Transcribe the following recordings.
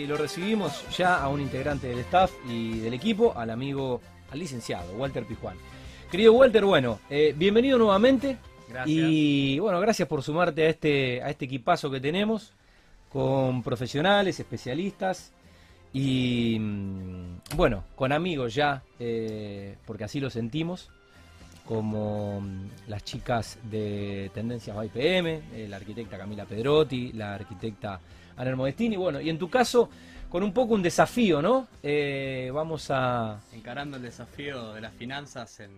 Y lo recibimos ya a un integrante del staff y del equipo, al amigo, al licenciado Walter Pijuán. Querido Walter, bueno, eh, bienvenido nuevamente. Gracias. Y bueno, gracias por sumarte a este, a este equipazo que tenemos con profesionales, especialistas y mm, bueno, con amigos ya, eh, porque así lo sentimos, como mm, las chicas de Tendencias IPM, eh, la arquitecta Camila Pedrotti, la arquitecta Ana Modestini, bueno, y en tu caso, con un poco un desafío, ¿no? Eh, vamos a... Encarando el desafío de las finanzas en...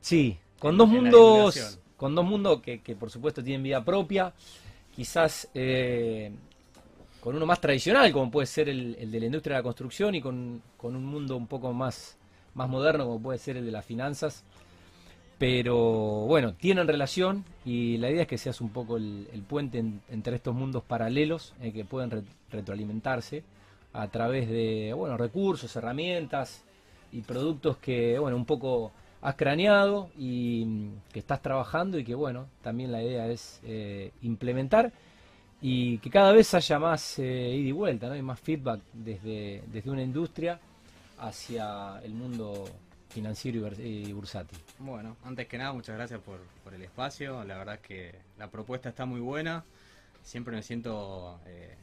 Sí, con En- dos en mundos, con dos mundos que, que, por supuesto tienen vida propia, quizás eh, con uno más tradicional, como puede ser el, el de la industria de la construcción, y con, con un mundo un poco más, más moderno, como puede ser el de las finanzas. Pero bueno, tienen relación y la idea es que seas un poco el, puente en- entre estos mundos paralelos eh, que pueden re- retroalimentarse a través de bueno, recursos, herramientas y productos que bueno, un poco has craneado y mm, que estás trabajando y que bueno, también la idea es eh, implementar y que cada vez haya más eh, ida y vuelta, ¿no? y más feedback desde, desde una industria hacia el mundo financiero y burs- y bursátil. Bueno, antes que nada, muchas gracias por, por el espacio. La verdad es que la propuesta está muy buena. Siempre me siento eh,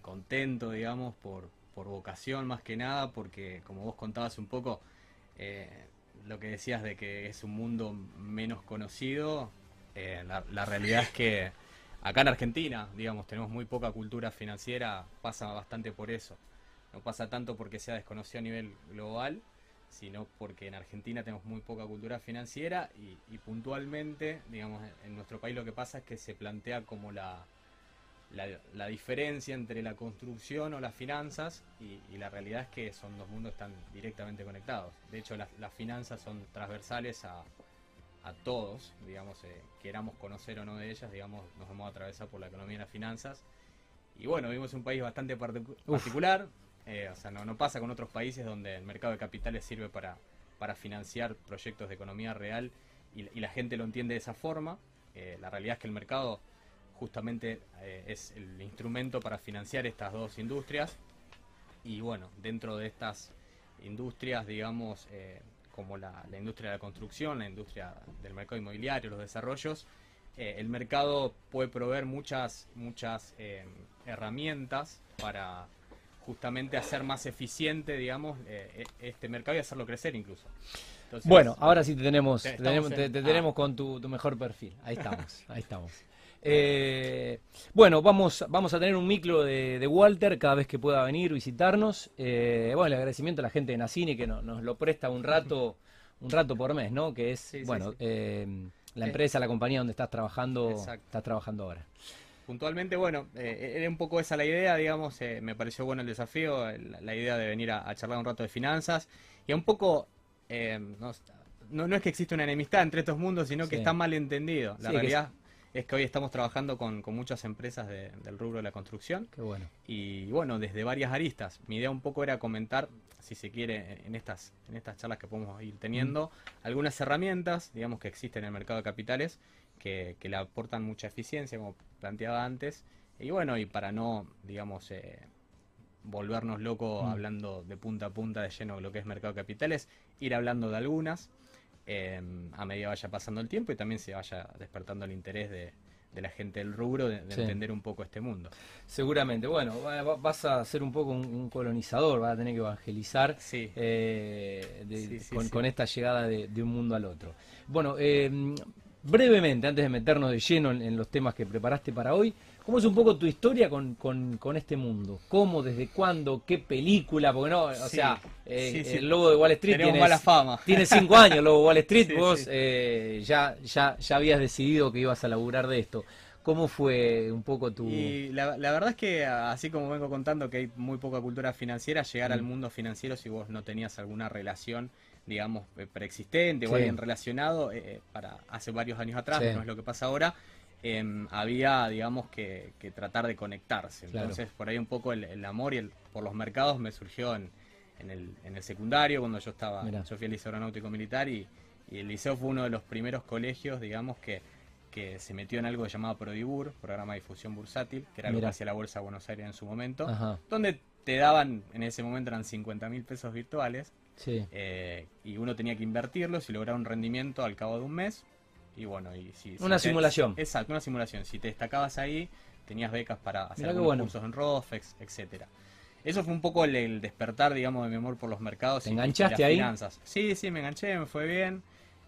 contento, digamos, por, por vocación más que nada, porque como vos contabas un poco, eh, lo que decías de que es un mundo menos conocido, eh, la, la realidad es que acá en Argentina, digamos, tenemos muy poca cultura financiera, pasa bastante por eso. No pasa tanto porque sea desconocido a nivel global, sino porque en Argentina tenemos muy poca cultura financiera y, y puntualmente, digamos, en nuestro país lo que pasa es que se plantea como la, la, la diferencia entre la construcción o las finanzas y, y la realidad es que son dos mundos que están directamente conectados. De hecho, las, las finanzas son transversales a, a todos, digamos, eh, queramos conocer o no de ellas, digamos, nos vamos a atravesar por la economía y las finanzas. Y bueno, vivimos en un país bastante particu- particular, eh, o sea, no, pasa con otros países donde el mercado de capitales sirve para, para financiar proyectos de economía real y, la gente lo entiende de esa forma. Eh, la realidad es que el mercado justamente eh, es el instrumento para financiar estas dos industrias y bueno, dentro de estas industrias, digamos, como la, industria de la construcción, la industria del mercado inmobiliario, los desarrollos, el mercado puede proveer muchas, muchas herramientas para justamente hacer más eficiente, digamos, eh, e- este mercado y hacerlo crecer incluso. Entonces, Bueno, ahora sí te tenemos, Te- tenemos, te- en- te ah. tenemos con tu, tu mejor perfil. Ahí estamos, ahí estamos. Eh, bueno, vamos, vamos a tener un micro de, de Walter cada vez que pueda venir visitarnos. Eh, bueno, el agradecimiento a la gente de Nacini que no- nos lo presta un rato, un rato por mes, ¿no? Que es, Sí, bueno, sí. eh, la Eh, empresa, la compañía donde estás trabajando, Exacto. estás trabajando ahora. Puntualmente, bueno, eh, era un poco esa la idea, digamos, eh, me pareció bueno el desafío, la idea de venir a, a charlar un rato de finanzas y un poco, eh, no, no, no es que existe una enemistad entre estos mundos, sino que Sí. está mal entendido. La Sí, que realidad es que hoy estamos trabajando con, con muchas empresas de- del rubro de la construcción Qué bueno. y bueno, desde varias aristas. Mi idea un poco era comentar, si se quiere, en estas, en estas charlas que podemos ir teniendo, algunas herramientas, digamos, que existen en el mercado de capitales, que, que le aportan mucha eficiencia, como planteaba antes. Y bueno, y para no, digamos, eh, volvernos locos Mm. hablando de punta a punta de lleno de lo que es mercado de capitales, ir hablando de algunas eh, a medida vaya pasando el tiempo y también se vaya despertando el interés de, de la gente del rubro de, de Sí. entender un poco este mundo. Seguramente. Bueno, va- va- vas a ser un poco un, un colonizador, vas a tener que evangelizar Sí. eh, de- Sí, sí, con, esta llegada de, de un mundo al otro. Bueno, eh, brevemente, antes de meternos de lleno en, en los temas que preparaste para hoy, ¿cómo es un poco tu historia con, con- con este mundo? ¿Cómo, desde cuándo, qué película? Porque no, o Sí, sea, eh, sí, sí. el Lobo de Wall Street tiene, mala fama. tiene cinco años, el Lobo de Wall Street, vos eh, ya, ya, ya habías decidido que ibas a laburar de esto. ¿Cómo fue un poco tu... Y la, la verdad es que, así como vengo contando que hay muy poca cultura financiera, llegar al Mm. mundo financiero si vos no tenías alguna relación, digamos, eh, preexistente Sí. o alguien relacionado, eh, para hace varios años atrás, Sí. no es lo que pasa ahora, em, había, digamos, que, que tratar de conectarse. Claro. Entonces, por ahí un poco el, el amor y el, por los mercados me surgió en, en, el, en el secundario, cuando yo estaba, Mirá. yo fui al Liceo Aeronáutico Militar y, y el liceo fue uno de los primeros colegios, digamos, que que se metió en algo que llamaba Prodibur, Programa de Difusión Bursátil, que era algo Mirá. que hacía la Bolsa de Buenos Aires en su momento, Ajá. donde te daban, en ese momento eran 50 mil pesos virtuales, Sí. eh, y uno tenía que invertirlos y lograr un rendimiento al cabo de un mes. Y bueno, y si, si Una te- simulación. Exacto, una simulación. Si te destacabas ahí, tenías becas para hacer algunos bueno. cursos en Rofex, etcétera. Eso fue un poco el, el despertar, digamos, de mi amor por los mercados ¿Te y- y enganchaste las ahí? finanzas. Sí, sí, me enganché, me fue bien.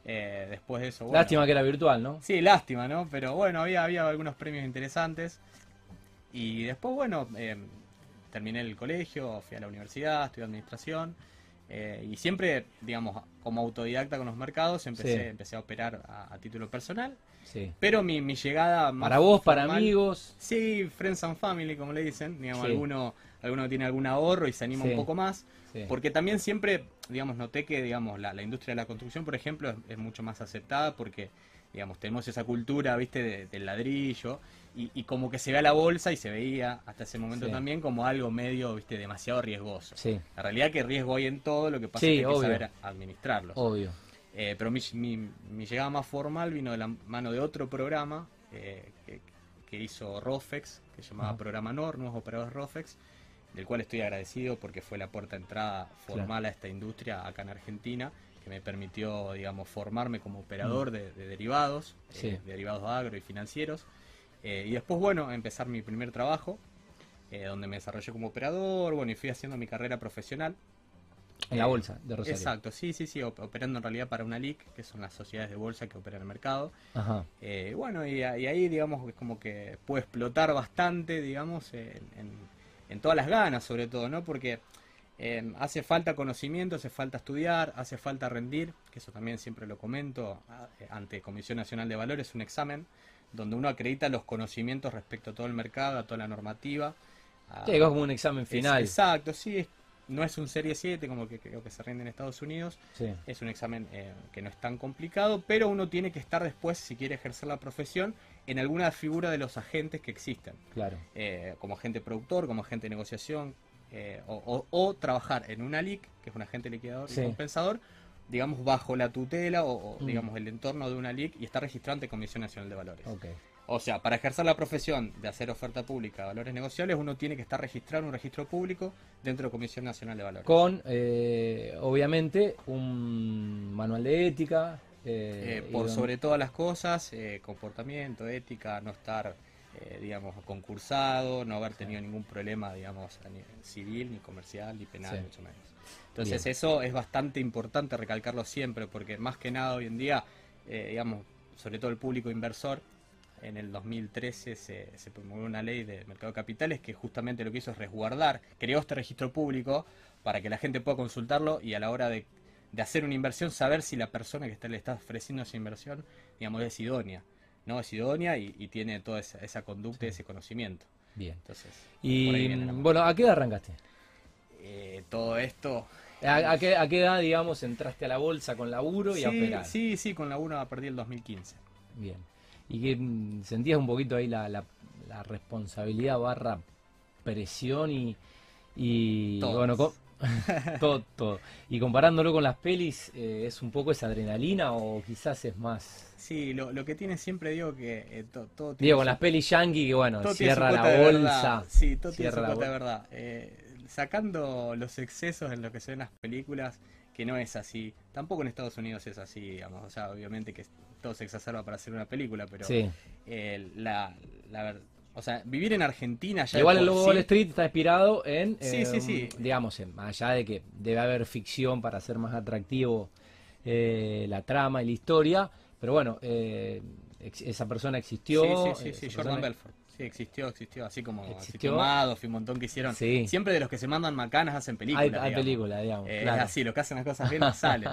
Eh, después de eso, bueno, Lástima que era virtual, ¿no? Sí, lástima, ¿no? Pero bueno, había, había algunos premios interesantes. Y después, bueno, eh, terminé el colegio, fui a la universidad, estudié administración. eh, y siempre, digamos, como autodidacta con los mercados, empecé, Sí. empecé a operar a, a título personal. Sí. Pero mi, mi llegada más Para vos, para formal- amigos. Sí, friends and family, como le dicen. Digamos, Sí. alguno, alguno tiene algún ahorro y se anima un poco más. Porque también siempre, digamos, noté que, digamos, la, la industria de la construcción, por ejemplo, es, es mucho más aceptada porque, digamos, tenemos esa cultura, viste, de- del ladrillo y, y como que se ve a la bolsa y se veía hasta ese momento Sí. también como algo medio, viste, demasiado riesgoso. Sí, La realidad que riesgo hay en todo, lo que pasa Sí, es que hay que saber administrarlo. obvio. Eh, pero mi, mi- mi llegada más formal vino de la mano de otro programa eh, que, que hizo Rofex, que se llamaba. Programa NOR, Nuevos Operadores Rofex, del cual estoy agradecido porque fue la puerta de entrada formal a esta industria acá en Argentina, que me permitió, digamos, formarme como operador de, de derivados, Mm. Sí. eh, de derivados agro y financieros. Eh, y después, bueno, empezar mi primer trabajo, eh, donde me desarrollé como operador, bueno, y fui haciendo mi carrera profesional. En la Eh, bolsa de Rosario. Exacto, sí, sí, sí, op- operando en realidad para una LIC, que son las sociedades de bolsa que operan el mercado. Ajá. Eh, bueno, y, y ahí, digamos, es como que puedo explotar bastante, digamos, en, en- en todas las ganas, sobre todo, ¿no? Porque eh, hace falta conocimiento, hace falta estudiar, hace falta rendir, que eso también siempre lo comento eh, ante Comisión Nacional de Valores, un examen donde uno acredita los conocimientos respecto a todo el mercado, a toda la normativa. Sí, es como un examen final. es- exacto, sí, es- no es un Serie 7 como que creo que se rinde en Estados Unidos, Sí. es un examen eh, que no es tan complicado, pero uno tiene que estar después, si quiere ejercer la profesión, en alguna figura de los agentes que existen, Claro. eh, como agente productor, como agente de negociación, eh, o, o- o trabajar en una LIC, que es un agente liquidador Sí. y compensador, digamos, bajo la tutela o, o, Mm. digamos, el entorno de una LIC y está registrado ante Comisión Nacional de Valores. O sea, para ejercer la profesión de hacer oferta pública de valores negociables, uno tiene que estar registrado en un registro público dentro de Comisión Nacional de Valores. Con, eh, obviamente, un manual de ética. eh, por sobre todas las cosas, comportamiento, ética, no estar, eh, digamos, concursado, no haber tenido ningún problema, digamos, civil, ni comercial, ni penal, Sí. mucho menos. Entonces Bien. eso es bastante importante recalcarlo siempre, porque más que nada hoy en día, eh, digamos, sobre todo el público inversor, en el 2013 se, se promulgó una ley de mercado de capitales que justamente lo que hizo es resguardar, creó este registro público para que la gente pueda consultarlo y a la hora de, de hacer una inversión saber si la persona que está, le está ofreciendo esa inversión, digamos, es idónea. ¿No? Es idónea y, y tiene toda esa, esa conducta y ese conocimiento. Bien. Entonces, Y mano. bueno, ¿a qué edad arrancaste? Eh, todo esto... ¿A, a qué, a qué edad, digamos, entraste a la bolsa con laburo y a sí, operar? sí, sí, con la 1 a partir del 2015. Bien. ¿Y que mm, sentías un poquito ahí la, la- la responsabilidad barra presión y, y bueno, todo, todo. Y comparándolo con las pelis, eh, ¿es un poco esa adrenalina o quizás es más... Sí, lo, lo que tiene siempre digo que eh, to- todo tiene Digo, con su- las pelis yankee que bueno, todo cierra la bolsa. verdad. Sí, todo tiene su cuota de verdad. Eh, sacando los excesos en lo que se ven las películas, que no es así. Tampoco en Estados Unidos es así, digamos. O sea, obviamente que todo se exacerba para hacer una película, pero Sí. eh, la, la ver- o sea, vivir en Argentina ya Igual el Lobo sí- Wall Street está inspirado en, Sí, sí, eh, sí. digamos, en- más allá de que debe haber ficción para hacer más atractivo eh, la trama y la historia, pero bueno, eh, ex- esa persona existió. Sí, sí, sí, eh, sí, Jordan Belfort. Sí, existió, existió, así como Existió. Madoff y un montón que hicieron. Sí. Siempre de los que se mandan macanas hacen películas. Hay, hay digamos. película, digamos. Eh, claro. Es así, lo que hacen las cosas bien no salen.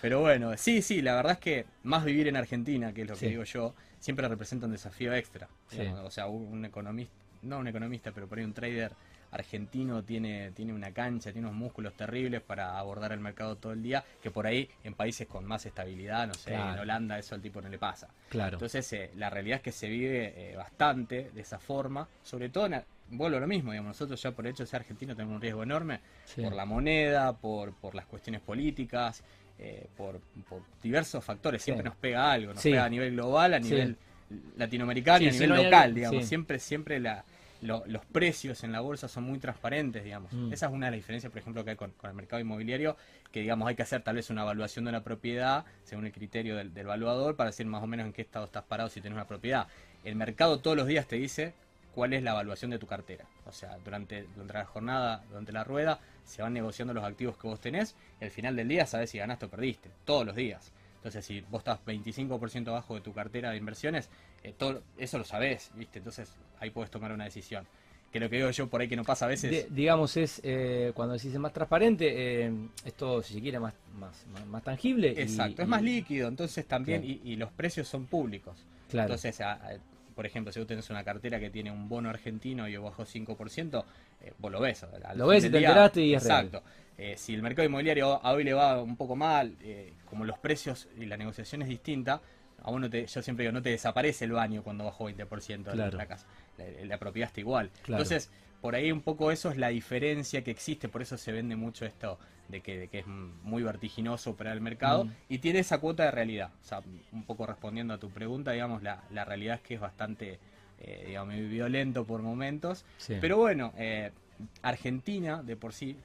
Pero bueno, sí, sí, la verdad es que más vivir en Argentina, que es lo que Sí. digo yo, siempre representa un desafío extra. Sí. O sea, un economista, no un economista, pero por ahí un trader argentino tiene, tiene una cancha, tiene unos músculos terribles para abordar el mercado todo el día, que por ahí en países con más estabilidad, no sé, Claro. en Holanda eso al tipo no le pasa. Claro. Entonces, eh, la realidad es que se vive eh, bastante de esa forma, sobre todo, en, vuelvo a lo mismo, digamos, nosotros ya por el hecho de ser argentino tenemos un riesgo enorme Sí. por la moneda, por, por las cuestiones políticas, eh, por, por diversos factores. Siempre Sí. nos pega algo, nos Sí. pega a nivel global, a nivel latinoamericano y a nivel local, digamos. Siempre, siempre la, los precios en la bolsa son muy transparentes, digamos. Mm. Esa es una de las diferencias, por ejemplo, que hay con, con, el mercado inmobiliario, que digamos hay que hacer tal vez una evaluación de una propiedad según el criterio del, del evaluador para decir más o menos en qué estado estás parado si tienes una propiedad. El mercado todos los días te dice cuál es la evaluación de tu cartera. O sea, durante, durante la jornada, durante la rueda, se van negociando los activos que vos tenés y al final del día sabes si ganaste o perdiste, todos los días. Entonces, si vos estás 25% abajo de tu cartera de inversiones, eh, todo eso lo sabés, ¿viste? Entonces, ahí puedes tomar una decisión. Que lo que digo yo por ahí que no pasa a veces. digamos, es eh, cuando decís más transparente, eh, esto, si se quiere, más, más, más, tangible. Exacto, es más líquido, entonces también, y, los precios son públicos. Claro. Entonces, por ejemplo, si vos tenés una cartera que tiene un bono argentino y bajó 5%, eh, vos lo ves. lo ves y te enteraste y es Exacto. Eh, si el mercado inmobiliario a hoy le va un poco mal, eh, como los precios y la negociación es distinta, a uno te, yo siempre digo, no te desaparece el baño cuando bajó 20% de la casa. La, propiedad está igual. Entonces, por ahí un poco eso es la diferencia que existe, por eso se vende mucho esto de que, es muy vertiginoso para el mercado mm. y tiene esa cuota de realidad. O sea, un poco respondiendo a tu pregunta, digamos, la, la realidad es que es bastante, eh, digamos, violento por momentos. Pero bueno, eh, Argentina de por sí,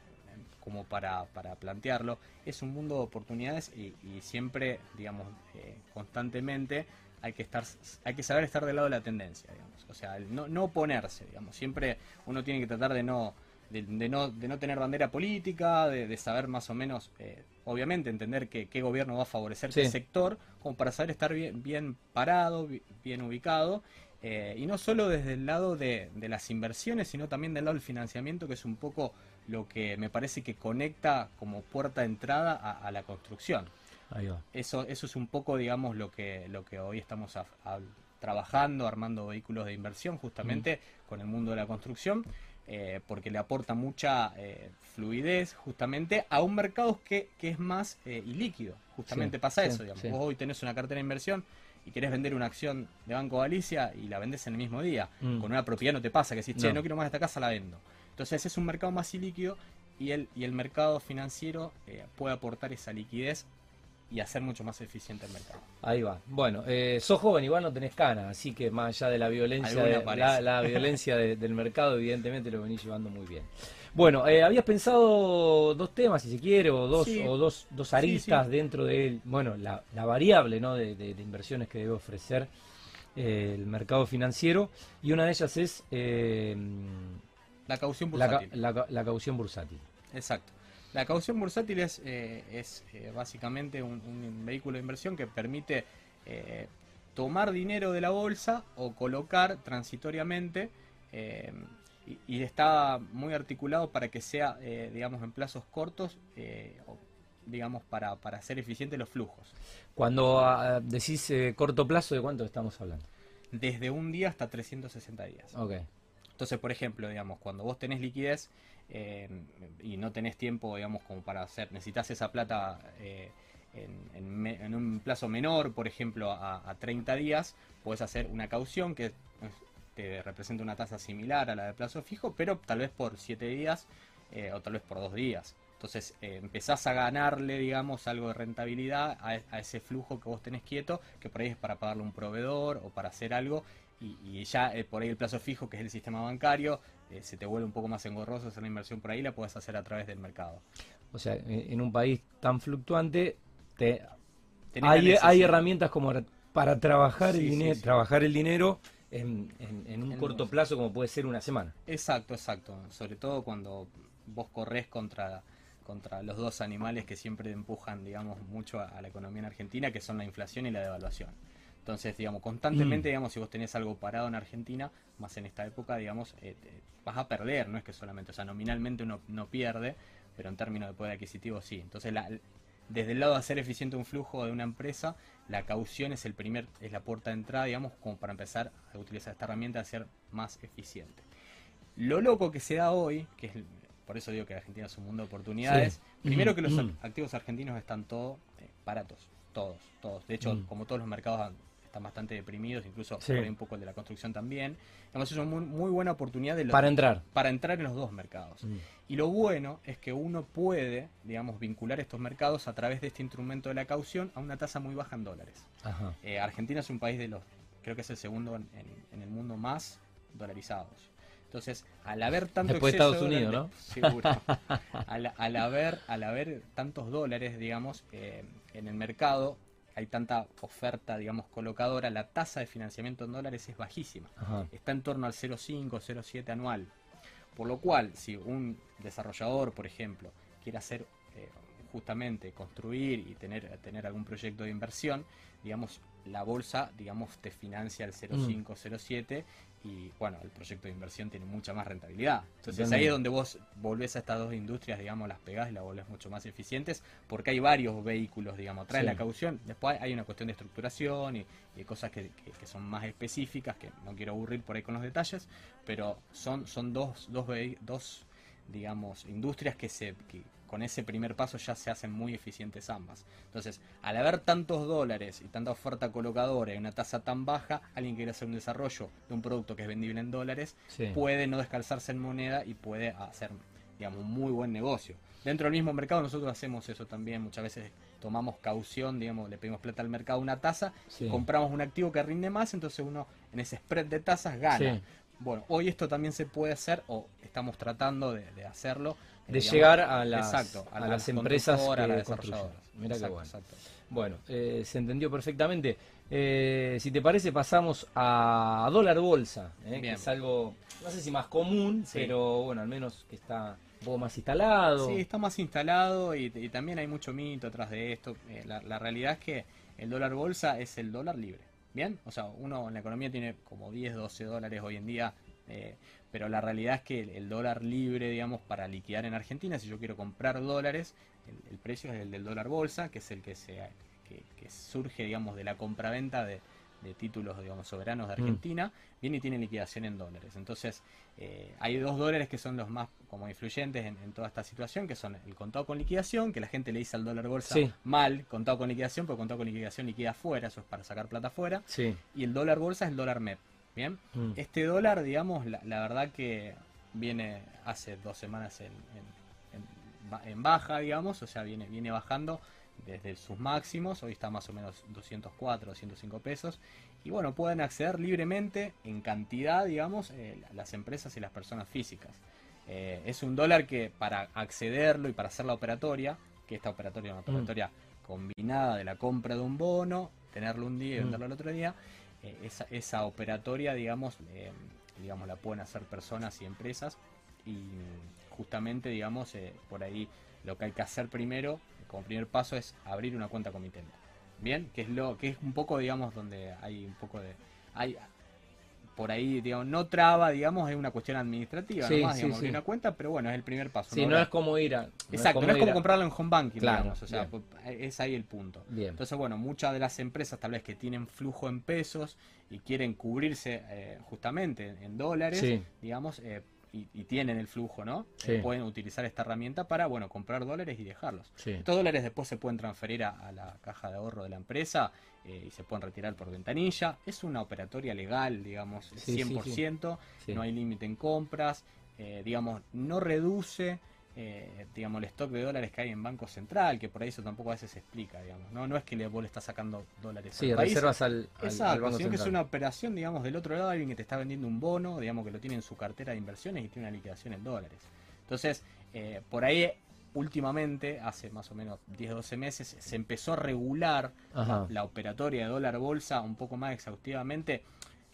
como para, para plantearlo, es un mundo de oportunidades y, siempre, digamos, eh, constantemente hay que estar hay que saber estar del lado de la tendencia digamos. O sea no, no oponerse digamos. Siempre uno tiene que tratar de no de, no, de no tener bandera política, de, saber más o menos, eh, obviamente, entender que, qué gobierno va a favorecer qué sector, como para saber estar bien, bien parado, bien ubicado, eh, y no solo desde el lado de, las inversiones, sino también del lado del financiamiento, que es un poco lo que me parece que conecta como puerta de entrada a la construcción. Eso, eso es un poco, digamos, lo que, lo que hoy estamos trabajando, armando vehículos de inversión justamente con el mundo de la construcción, eh, porque le aporta mucha eh, fluidez justamente a un mercado que, que es más eh, ilíquido. Justamente pasa eso, digamos. Vos hoy tenés una cartera de inversión y querés vender una acción de Banco Galicia y la vendes en el mismo día. Mm. Con una propiedad no te pasa, que si che, no. quiero más esta casa, la vendo. Entonces es un mercado más ilíquido y el, y el mercado financiero puede aportar esa liquidez y hacer mucho más eficiente el mercado. Ahí va. Bueno, eh, sos joven, igual no tenés canas, así que más allá de la violencia, la, violencia del mercado, evidentemente lo venís llevando muy bien. Bueno, eh, habías pensado dos temas, si se quiere, o dos, o dos, dos aristas dentro de, bueno, la, variable ¿no? de, inversiones que debe ofrecer eh, el mercado financiero, y una de ellas es... la caución bursátil. la caución bursátil. Exacto. La caución bursátil es, eh, es eh, básicamente un, vehículo de inversión que permite eh, tomar dinero de la bolsa o colocar transitoriamente y, está muy articulado para que sea, digamos, en plazos cortos, digamos, para, para hacer eficientes los flujos. Cuando ah, decís corto plazo, ¿de cuánto estamos hablando? Desde un día hasta 360 días. Ok. Entonces, por ejemplo, digamos, cuando vos tenés liquidez eh, y no tenés tiempo, digamos, como para hacer, necesitas esa plata eh, en, un plazo menor, por ejemplo, a, 30 días, puedes hacer una caución que te representa una tasa similar a la de plazo fijo, pero tal vez por 7 días eh, o tal vez por 2 días. Entonces empezás a ganarle, digamos, algo de rentabilidad a, a, ese flujo que vos tenés quieto, que por ahí es para pagarle un proveedor o para hacer algo, y, ya eh, por ahí el plazo fijo, que es el sistema bancario, eh, se te vuelve un poco más engorroso hacer la inversión por ahí, la puedes hacer a través del mercado. O sea, en un país tan fluctuante, te, hay, herramientas como para trabajar, el, dinero, trabajar el dinero en, un corto plazo, como puede ser una semana. Exacto, exacto. Sobre todo cuando vos corres contra contra los dos animales que siempre empujan, digamos, mucho a la economía en Argentina, que son la inflación y la devaluación. Entonces, digamos, constantemente, mm. digamos, si vos tenés algo parado en Argentina, más en esta época, digamos, eh, vas a perder, no es que solamente, o sea, nominalmente uno no pierde, pero en términos de poder adquisitivo sí. Entonces, desde el lado de hacer eficiente un flujo de una empresa, la caución es el primer, es la puerta de entrada, digamos, como para empezar a utilizar esta herramienta a ser más eficiente. Lo loco que se da hoy, que es por eso digo que Argentina es un mundo de oportunidades, primero que los mm. activos argentinos están todos eh, baratos, todos, todos. De hecho, mm. como todos los mercados están bastante deprimidos, incluso un poco el de la construcción también. Además, es una muy, buena oportunidad de para entrar. Para entrar en los dos mercados. Mm. Y lo bueno es que uno puede, digamos, vincular estos mercados a través de este instrumento de la caución a una tasa muy baja en dólares. Eh, Argentina es un país de los, creo que es el segundo en, el mundo más dolarizados. Entonces, al haber tanto Después exceso Estados Unidos, dólares- seguro. al, al haber, al haber tantos dólares, digamos, eh, en el mercado, hay tanta oferta, digamos, colocadora, la tasa de financiamiento en dólares es bajísima. Ajá. Está en torno al 0,5, 0,7 anual. Por lo cual, si un desarrollador, por ejemplo, quiere hacer eh, justamente construir y tener, tener algún proyecto de inversión, digamos, la bolsa, digamos, te financia el 0,5, 0,7 y bueno, el proyecto de inversión tiene mucha más rentabilidad. Entonces ahí es donde vos volvés a estas dos industrias, digamos, las pegás y las volvés mucho más eficientes, porque hay varios vehículos, digamos, trae Sí. la caución, después hay una cuestión de estructuración y, y cosas que, que- que son más específicas, que no quiero aburrir por ahí con los detalles, pero son, son dos, dos, dos digamos, industrias que se que con ese primer paso ya se hacen muy eficientes ambas. Entonces, al haber tantos dólares y tanta oferta colocadora y una tasa tan baja, alguien que quiere hacer un desarrollo de un producto que es vendible en dólares, Sí. puede no descalzarse en moneda y puede hacer, digamos, un muy buen negocio. Dentro del mismo mercado nosotros hacemos eso también, muchas veces tomamos caución, digamos, le pedimos plata al mercado una tasa, Sí. compramos un activo que rinde más, entonces uno en ese spread de tasas gana. Sí. Bueno, hoy esto también se puede hacer, o estamos tratando de, de hacerlo. De digamos, llegar a las, exacto, a las empresas que a las construyen. Mira qué Exacto, bueno. exacto. Bueno, eh, se entendió perfectamente. Eh, si te parece, pasamos a dólar bolsa, eh, que es algo, no sé si más común, Sí. pero bueno, al menos que está un poco más instalado. Sí, está más instalado y, y también hay mucho mito atrás de esto. Eh, la, la realidad es que el dólar bolsa es el dólar libre. ¿Bien? O sea, uno en la economía tiene como 10, 12 dólares hoy en día, eh, pero la realidad es que el, dólar libre, digamos, para liquidar en Argentina, si yo quiero comprar dólares, el, el precio es el del dólar bolsa, que es el que, se, que, que surge, digamos, de la compraventa de, de títulos, digamos, soberanos de Mm. Argentina, viene y tiene liquidación en dólares. Entonces, eh, hay dos dólares que son los más como influyentes en, en toda esta situación, que son el contado con liquidación, que la gente le dice al dólar bolsa Sí. mal, contado con liquidación, porque contado con liquidación liquida afuera, eso es para sacar plata afuera, Sí. y el dólar bolsa es el dólar MEP. Bien, Mm. este dólar, digamos, la, la verdad que viene hace dos semanas en, en- en ba- en baja, digamos, o sea, viene, viene bajando desde sus máximos, hoy está más o menos 204, 205 pesos, y bueno, pueden acceder libremente en cantidad, digamos, eh, las empresas y las personas físicas. Eh, es un dólar que para accederlo y para hacer la operatoria, que esta operatoria es una Mm. operatoria combinada de la compra de un bono, tenerlo un día y Mm. venderlo al otro día, eh, esa, esa operatoria, digamos, eh, digamos, la pueden hacer personas y empresas y justamente, digamos, eh, por ahí lo que hay que hacer primero, como primer paso, es abrir una cuenta comitente. Bien, que es lo que es un poco, digamos, donde hay un poco de hay por ahí, digamos, no traba, digamos, es una cuestión administrativa, Sí, nomás, sí, digamos, sí. una cuenta, pero bueno, es el primer paso. Sí, ¿no? es como ir a. Exacto, no es como comprarlo en home banking, Claro, digamos, o sea, bien. es ahí el punto. Bien. Entonces, bueno, muchas de las empresas tal vez que tienen flujo en pesos y quieren cubrirse eh, justamente en, en dólares, Sí. digamos, eh, y, y tienen el flujo, ¿no? Sí. Eh, pueden utilizar esta herramienta para, bueno, comprar dólares y dejarlos. Sí. Estos dólares después se pueden transferir a, a la caja de ahorro de la empresa eh, y se pueden retirar por ventanilla. Es una operatoria legal, digamos, Sí, sí, 100%, Sí. no hay límite en compras, eh, digamos, no reduce eh, digamos, el stock de dólares que hay en Banco Central, que por ahí eso tampoco a veces se explica, digamos, no, no es que vos le estás sacando dólares Sí, al país, reservas al, al- al Exacto, Banco sino que es Central. una operación, digamos, del otro lado, alguien que te está vendiendo un bono, digamos, que lo tiene en su cartera de inversiones y tiene una liquidación en dólares. Entonces, eh, por ahí, últimamente, hace más o menos 10, 12 meses, se empezó a regular la operatoria de dólar bolsa un poco más exhaustivamente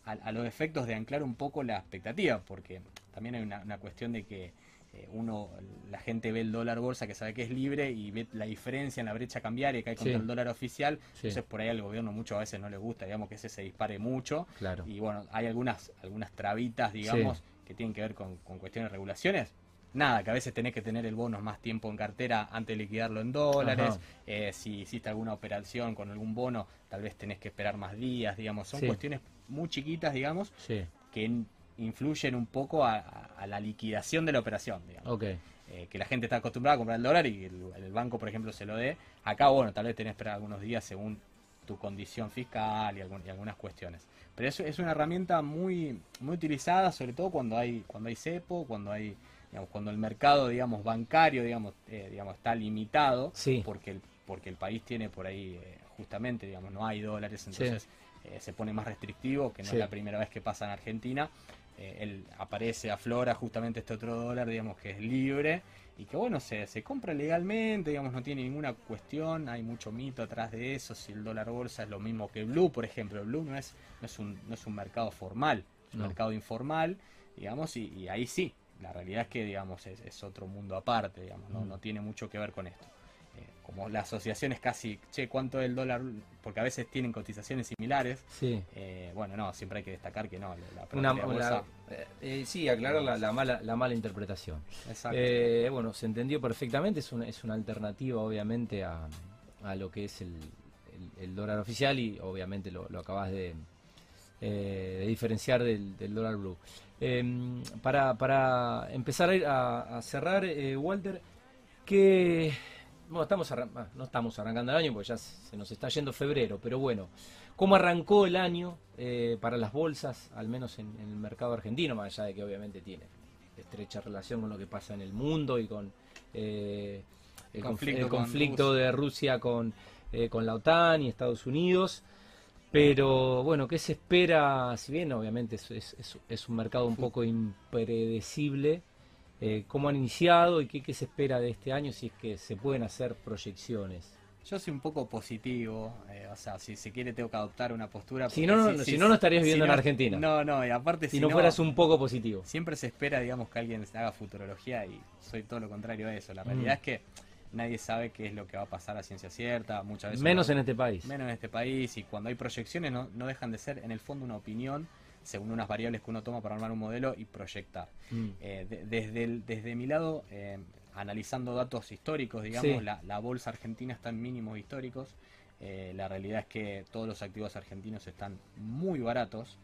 a, a los efectos de anclar un poco la expectativa, porque también hay una, una cuestión de que eh, uno, la gente ve el dólar bolsa que sabe que es libre y ve la diferencia en la brecha cambiaria que hay contra Sí. el dólar oficial, Sí. entonces por ahí al gobierno muchas veces no le gusta, digamos, que ese se dispare mucho, Claro. y bueno, hay algunas, algunas trabitas, digamos, que tienen que ver con, con cuestiones de regulaciones. Nada, que a veces tenés que tener el bono más tiempo en cartera antes de liquidarlo en dólares. Eh, si hiciste alguna operación con algún bono, tal vez tenés que esperar más días, digamos. Son Sí. cuestiones muy chiquitas, digamos, Sí. que influyen un poco a, la liquidación de la operación, digamos. Eh, que la gente está acostumbrada a comprar el dólar y el, el banco, por ejemplo, se lo dé. Acá, bueno, tal vez tenés que esperar algunos días según tu condición fiscal y, algún- y algunas cuestiones. Pero eso es una herramienta muy, muy utilizada, sobre todo cuando hay, cuando hay cepo, cuando hay, digamos, cuando el mercado, digamos, bancario, digamos, eh, digamos, está limitado, Sí. porque el, porque el país tiene por ahí, eh, justamente, digamos, no hay dólares, entonces eh, se pone más restrictivo, que no Sí. es la primera vez que pasa en Argentina. Eh, él aparece, aflora justamente este otro dólar, digamos que es libre y que bueno, se, se compra legalmente, digamos, no tiene ninguna cuestión, hay mucho mito atrás de eso, si el dólar bolsa es lo mismo que Blue, por ejemplo, el Blue no es, no es, un, no es un mercado formal, es un mercado informal, digamos, y, ahí sí, la realidad es que, digamos, es, otro mundo aparte, digamos, no, mm. no tiene mucho que ver con esto como la asociación es casi, che, ¿cuánto es el dólar? Porque a veces tienen cotizaciones similares. Sí. Eh, bueno, no, siempre hay que destacar que no. La, eh, eh, sí, aclarar la, mala, la mala interpretación. Exacto. bueno, se entendió perfectamente, es una, es una alternativa obviamente a, a lo que es el, el, dólar oficial y obviamente lo, lo acabas de, diferenciar del, del, dólar blue. Em, para, para empezar a, a cerrar, Walter, ¿qué no estamos, ah, no estamos arrancando el año porque ya se nos está yendo febrero, pero bueno, ¿cómo arrancó el año eh, para las bolsas, al menos en, el mercado argentino, más allá de que obviamente tiene estrecha relación con lo que pasa en el mundo y con eh, el conflicto, de Rusia con, eh, con la OTAN y Estados Unidos? Pero bueno, ¿qué se espera? Si bien obviamente es, es un mercado un poco impredecible, eh, cómo han iniciado y qué, se espera de este año, si es que se pueden hacer proyecciones. Yo soy un poco positivo, eh, o sea, si se quiere tengo que adoptar una postura. Si no, no, si, no, no estarías viviendo en Argentina. No, no, y aparte si, no, fueras un poco positivo. Siempre se espera, digamos, que alguien haga futurología y soy todo lo contrario a eso. La realidad mm. es que nadie sabe qué es lo que va a pasar a ciencia cierta, muchas veces. Menos en este país. Menos en este país y cuando hay proyecciones no, no dejan de ser en el fondo una opinión según unas variables que uno toma para armar un modelo y proyectar. Mm. Eh, desde, desde mi lado, eh, analizando datos históricos, digamos, la, bolsa argentina está en mínimos históricos. Eh, la realidad es que todos los activos argentinos están muy baratos.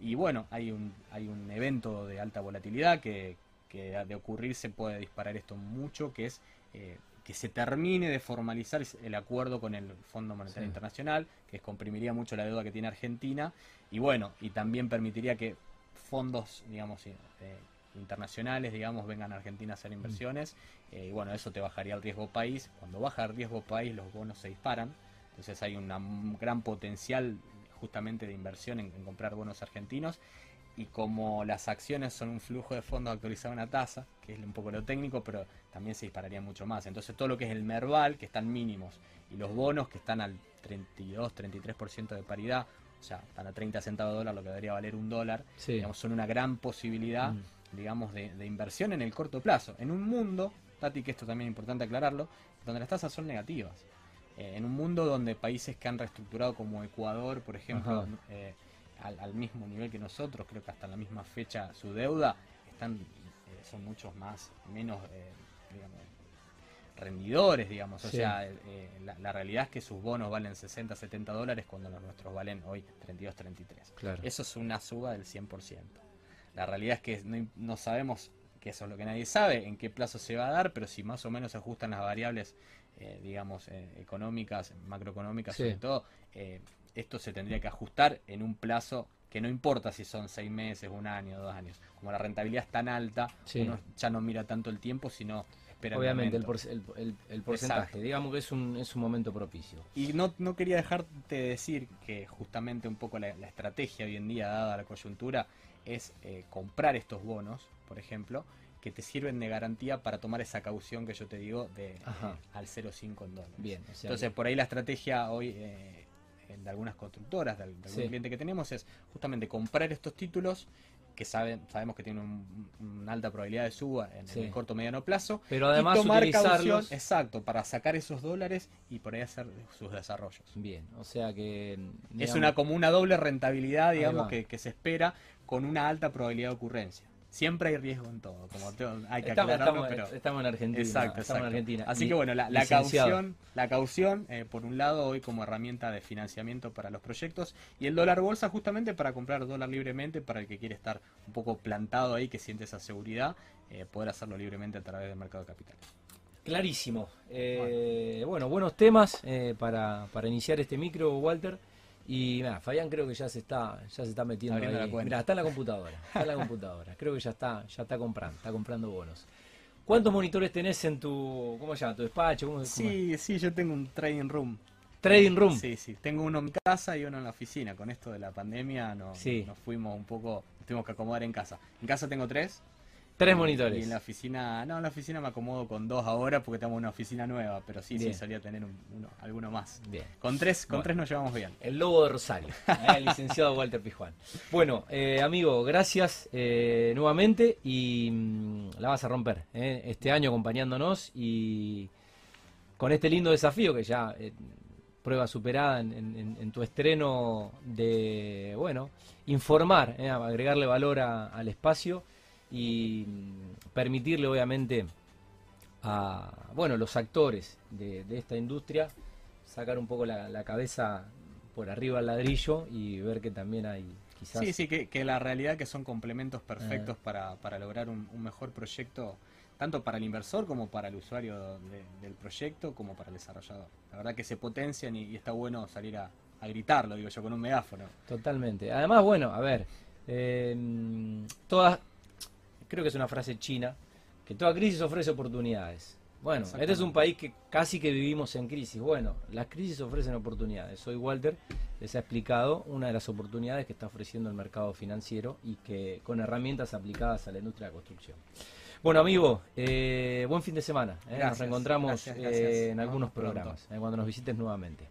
y bueno, hay un, hay un evento de alta volatilidad que, que de ocurrir se puede disparar esto mucho, que es que se termine de formalizar el acuerdo con el Fondo Monetario Internacional, que comprimiría mucho la deuda que tiene Argentina, y bueno, y también permitiría que fondos, digamos, eh, internacionales, digamos, vengan a Argentina a hacer inversiones, eh, y bueno, eso te bajaría el riesgo país. Cuando baja el riesgo país, los bonos se disparan, entonces hay un gran potencial justamente de inversión en comprar bonos argentinos y como las acciones son un flujo de fondos actualizado a una tasa, que es un poco lo técnico, pero también se dispararía mucho más. Entonces todo lo que es el Merval, que están mínimos, y los bonos, que están al 32-33% de paridad, o sea, están a 30 centavos de dólar, lo que debería valer un dólar, digamos, son una gran posibilidad, mm. digamos, de, inversión en el corto plazo. En un mundo, Tati, que esto también es importante aclararlo, donde las tasas son negativas. Eh, en un mundo donde países que han reestructurado como Ecuador, por ejemplo, al, mismo nivel que nosotros, creo que hasta la misma fecha su deuda, están eh, son muchos más, menos, eh, digamos, rendidores, digamos. O sea, eh, la, realidad es que sus bonos valen 60, 70 dólares cuando los nuestros valen hoy 32, 33. Claro. Eso es una suba del 100%. La realidad es que no, no, sabemos, que eso es lo que nadie sabe, en qué plazo se va a dar, pero si más o menos se ajustan las variables, digamos, económicas, macroeconómicas sobre todo, esto se tendría que ajustar en un plazo que no importa si son seis meses, un año, dos años. Como la rentabilidad es tan alta, uno ya no mira tanto el tiempo, sino espera Obviamente, el, el, porcentaje. Digamos que es un, es un momento propicio. Y no, no quería dejarte de decir que justamente un poco la, estrategia hoy en día, dada la coyuntura, es eh, comprar estos bonos, por ejemplo, que te sirven de garantía para tomar esa caución que yo te digo de eh, al 0,5 en dólares. Bien, Entonces, por ahí la estrategia hoy... Eh, de algunas constructoras, de, algún cliente que tenemos, es justamente comprar estos títulos que saben, sabemos que tienen una alta probabilidad de suba en el corto mediano plazo. Pero además y tomar utilizarlos... exacto, para sacar esos dólares y por ahí hacer sus desarrollos. Bien, o sea que... es una como una doble rentabilidad, digamos, que, que se espera con una alta probabilidad de ocurrencia. Siempre hay riesgo en todo, como hay que estamos, aclararlo, pero... Estamos en Argentina. Exacto, estamos en Argentina. Así que bueno, la, caución, la caución eh, por un lado, hoy como herramienta de financiamiento para los proyectos, y el dólar bolsa justamente para comprar dólar libremente para el que quiere estar un poco plantado ahí, que siente esa seguridad, eh, poder hacerlo libremente a través del mercado de capitales. Clarísimo. Eh, bueno. buenos temas para, para iniciar este micro, Walter. Y nada, Fabián creo que ya se está, ya se está metiendo ahí. Mirá, está en la computadora, está en la computadora. Creo que ya está, ya está comprando, está comprando bonos. ¿Cuántos monitores tenés en tu, cómo se llama, tu despacho? sí, sí, yo tengo un trading room. Trading room. Sí, sí. Tengo uno en casa y uno en la oficina. Con esto de la pandemia no, nos fuimos un poco tuvimos que acomodar en casa. En casa tengo tres. Tres monitores. Y en la oficina, no, en la oficina me acomodo con dos ahora porque tengo una oficina nueva, pero sí, sí, solía tener uno, alguno más. Bien. Con tres, con tres nos llevamos bien. El lobo de Rosario, ¿eh? el licenciado Walter Pijuán. Bueno, eh, amigo, gracias eh, nuevamente y mm, la vas a romper este año acompañándonos y con este lindo desafío que ya prueba superada en, tu estreno de, bueno, informar, agregarle valor al espacio y permitirle obviamente a bueno los actores de, esta industria sacar un poco la, cabeza por arriba al ladrillo y ver que también hay quizás sí sí que, la realidad que son complementos perfectos ah. para, lograr un, mejor proyecto tanto para el inversor como para el usuario del proyecto como para el desarrollador. La verdad que se potencian y, está bueno salir a, gritarlo digo yo con un megáfono. Totalmente. Además bueno a ver eh, todas creo que es una frase china, que toda crisis ofrece oportunidades. Bueno, este es un país que casi que vivimos en crisis. Bueno, las crisis ofrecen oportunidades. Soy Walter, les ha explicado una de las oportunidades que está ofreciendo el mercado financiero y que con herramientas aplicadas a la industria de la construcción. Bueno, amigo, eh, buen fin de semana. ¿eh? nos reencontramos eh, en algunos programas, cuando nos visites nuevamente.